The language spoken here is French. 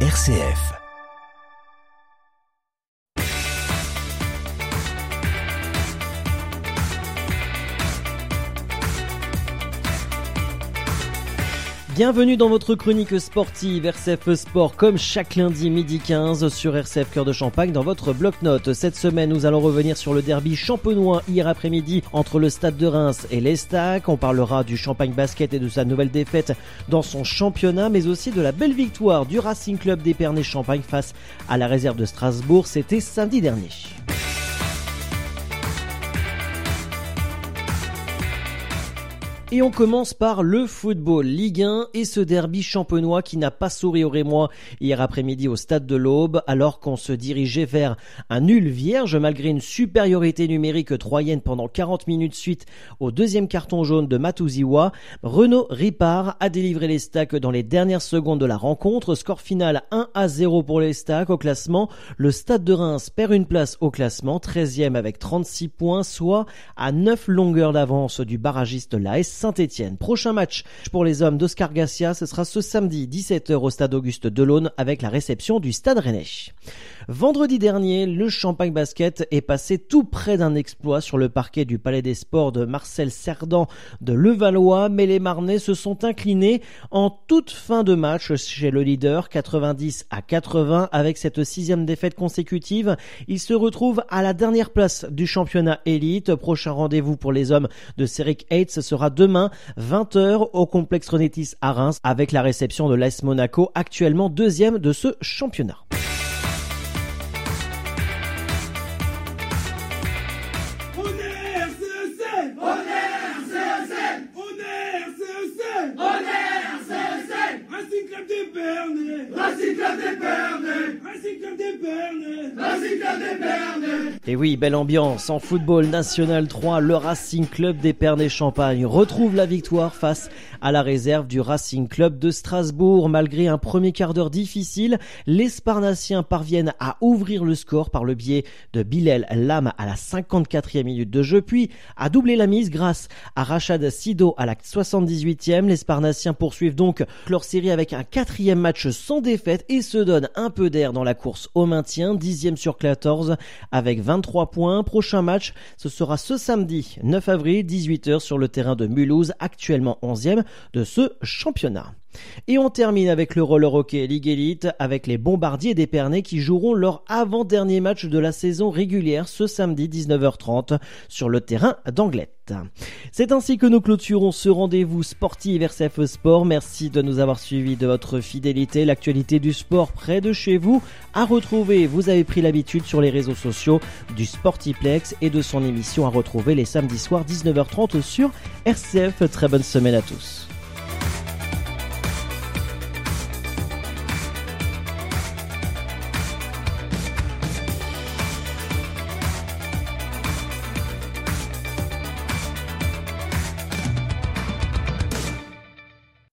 RCF. Bienvenue dans votre chronique sportive RCF Sport comme chaque lundi midi 15 sur RCF Cœur de Champagne dans votre bloc-notes. Cette semaine, nous allons revenir sur le derby champenois hier après-midi entre le Stade de Reims et l'Estac. On parlera du Champagne Basket et de sa nouvelle défaite dans son championnat, mais aussi de la belle victoire du Racing Club d'Épernay-Champagne face à la réserve de Strasbourg. C'était samedi dernier. Et on commence par le football Ligue 1 et ce derby champenois qui n'a pas souri au Rémois hier après-midi au stade de l'Aube alors qu'on se dirigeait vers un nul vierge malgré une supériorité numérique troyenne pendant 40 minutes suite au deuxième carton jaune de Matouziwa. Renaud Ripard a délivré les stacks dans les dernières secondes de la rencontre. Score final 1 à 0 pour les stacks au classement. Le stade de Reims perd une place au classement, 13e avec 36 points, soit à 9 longueurs d'avance du barragiste l'AS Saint-Etienne. Prochain match pour les hommes d'Oscar Garcia, ce sera ce samedi 17h au stade Auguste Delaune avec la réception du stade Rennais. Vendredi dernier, le Champagne Basket est passé tout près d'un exploit sur le parquet du Palais des Sports de Marcel Cerdan de Levallois, mais les Marnais se sont inclinés en toute fin de match chez le leader 90 à 80 avec cette sixième défaite consécutive. Ils se retrouvent à la dernière place du championnat élite. Prochain rendez-vous pour les hommes de Céric Hates sera demain 20h au complexe Renetis à Reims avec la réception de l'AS Monaco actuellement deuxième de ce championnat. Musique déterminée et oui, belle ambiance. En football national 3, le Racing Club d'Épernay-Champagne retrouve la victoire face à la réserve du Racing Club de Strasbourg. Malgré un premier quart d'heure difficile, les Sparnassiens parviennent à ouvrir le score par le biais de Bilal Lam à la 54e minute de jeu, puis à doubler la mise grâce à Rachad Sido à la 78e. Les Sparnassiens poursuivent donc leur série avec un quatrième match sans défaite et se donnent un peu d'air dans la course au maintien, dixième sur 14 avec 23 points. Prochain match, ce sera ce samedi 9 avril 18h sur le terrain de Mulhouse, actuellement 11e de ce championnat. Et on termine avec le roller hockey Ligue Elite avec les Bombardiers d'Épernay qui joueront leur avant-dernier match de la saison régulière ce samedi 19h30 sur le terrain d'Anglette. C'est ainsi que nous clôturons ce rendez-vous sportif RCF Sport. Merci de nous avoir suivis de votre fidélité. L'actualité du sport près de chez vous à retrouver. Vous avez pris l'habitude sur les réseaux sociaux du Sportiplex et de son émission à retrouver les samedis soirs 19h30 sur RCF. Très bonne semaine à tous.